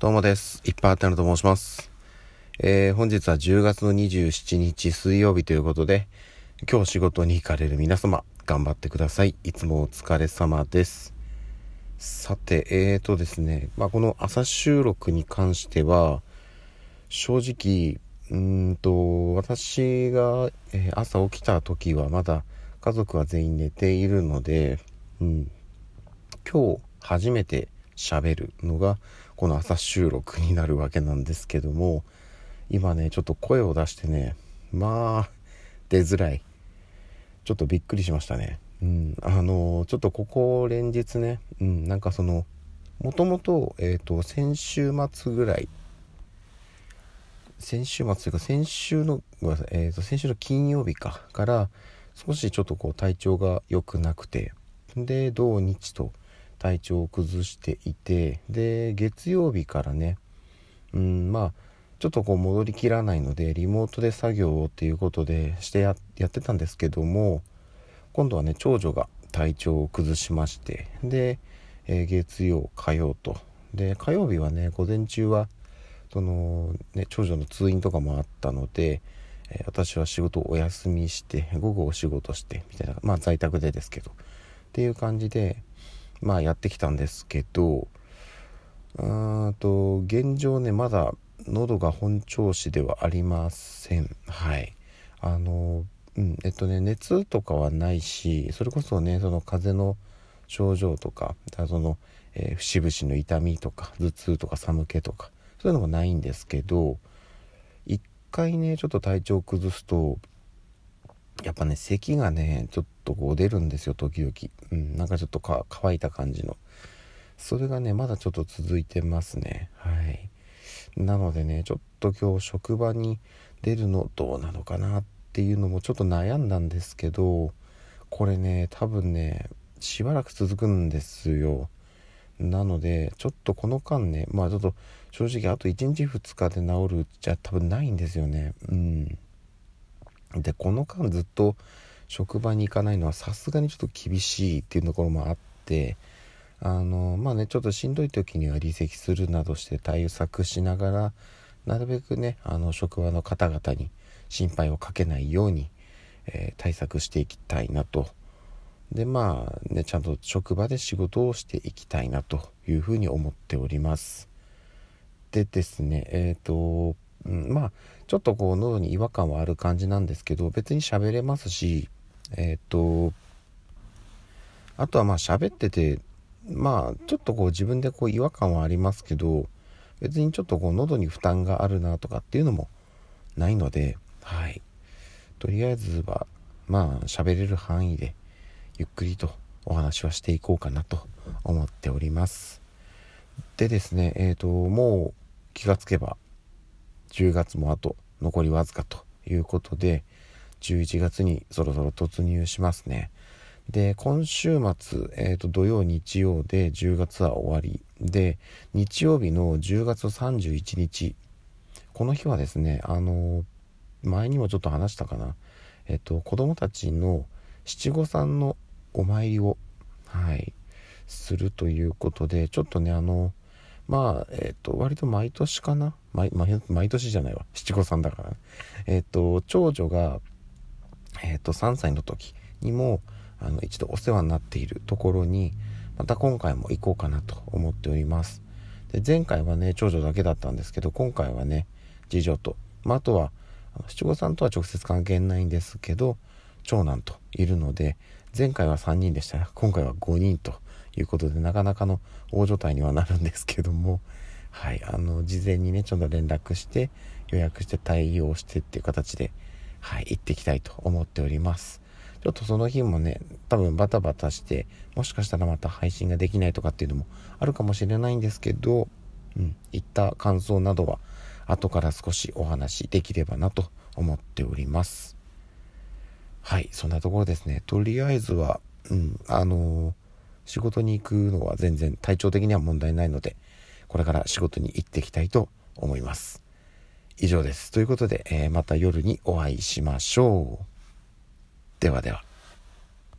どうもです。いっぱいあったのと申します。えー、本日は10月の27日水曜日ということで、今日仕事に行かれる皆様、頑張ってください。いつもお疲れ様です。さて、えーとですね、まあ、この朝収録に関しては、正直、うんと、私が、え、朝起きた時はまだ家族は全員寝ているので、うん、今日初めて喋るのがこの朝収録になるわけなんですけども今ねちょっと声を出してねまあ出づらい。ちょっとびっくりしましたね。うん。あのちょっとここ連日ねうん。なんかそのもともと,、えーと、先週末ぐらい先週末というか先週の、えーと先週の金曜日かから少しちょっとこう体調が良くなくてで土日と体調を崩していてで月曜日からねうんまあちょっとこう戻りきらないのでリモートで作業をっていうことでしてやってたんですけども今度はね長女が体調を崩しましてで、えー、月曜火曜と。で火曜日はね午前中はその、ね、長女の通院とかもあったので、えー、私は仕事をお休みして午後お仕事してみたいなまあ在宅でですけどっていう感じでまあやってきたんですけどうんと現状ねまだ喉が本調子ではありません。はい。あのうんえっとね熱とかはないしそれこそねその風邪の症状とかその、えー、節々の痛みとか頭痛とか寒気とかそういうのもないんですけど一回ねちょっと体調崩すとやっぱね咳がねちょっとこう出るんですよ時々、うん、なんかちょっと乾いた感じの。それがねまだちょっと続いてますね。はい。なのでねちょっと今日職場に出るのどうなのかなっていうのもちょっと悩んだんですけどこれね多分ねしばらく続くんですよ。なのでちょっとこの間ねまあちょっと正直あと1日2日で治るじゃ多分ないんですよね。うん。でこの間ずっと職場に行かないのはさすがにちょっと厳しいっていうところもあってあのまあねちょっとしんどい時には離席するなどして対策しながらなるべくねあの職場の方々に心配をかけないように、えー、対策していきたいなと。でまあねちゃんと職場で仕事をしていきたいなというふうに思っております。でですねえっ、ー、とうん、まあちょっとこう喉に違和感はある感じなんですけど別に喋れますしえっ、とあとはまあ喋っててまあちょっとこう自分でこう違和感はありますけど別にちょっとこう喉に負担があるなとかっていうのもないのではい。とりあえずはまあ喋れる範囲でゆっくりとお話はしていこうかなと思っております。でですねえっ、ー、ともう気がつけば10月もあと残りわずかということで11月にそろそろ突入しますね。で今週末、えーと、土曜日曜で10月は終わりで日曜日の10月31日この日はですねあの前にもちょっと話したかな。えっ、ー、と子供たちの七五三のお参りをはいするということでちょっとねあのまあ、えっ、ー、と、割と毎年かな毎毎年じゃないわ。七五三だから、ね。えっ、ー、と、長女が、えっ、ー、と、3歳の時にも、あの、一度お世話になっているところに、また今回も行こうかなと思っております。で、前回はね、長女だけだったんですけど、今回はね、次女と、まあ、あとは、七五三とは直接関係ないんですけど、長男といるので、前回は3人でした、今回は5人ということでなかなかの大所帯にはなるんですけども。はいあの事前にねちょっと連絡して予約して対応してっていう形ではい行ってきたいと思っております。ちょっとその日もね多分バタバタしてもしかしたらまた配信ができないとかっていうのもあるかもしれないんですけどうん行った感想などは後から少しお話できればなと思っております。はいそんなところですね。とりあえずはうんあのー仕事に行くのは全然体調的には問題ないので、これから仕事に行っていきたいと思います。以上です。ということで、えー、また夜にお会いしましょう。ではでは。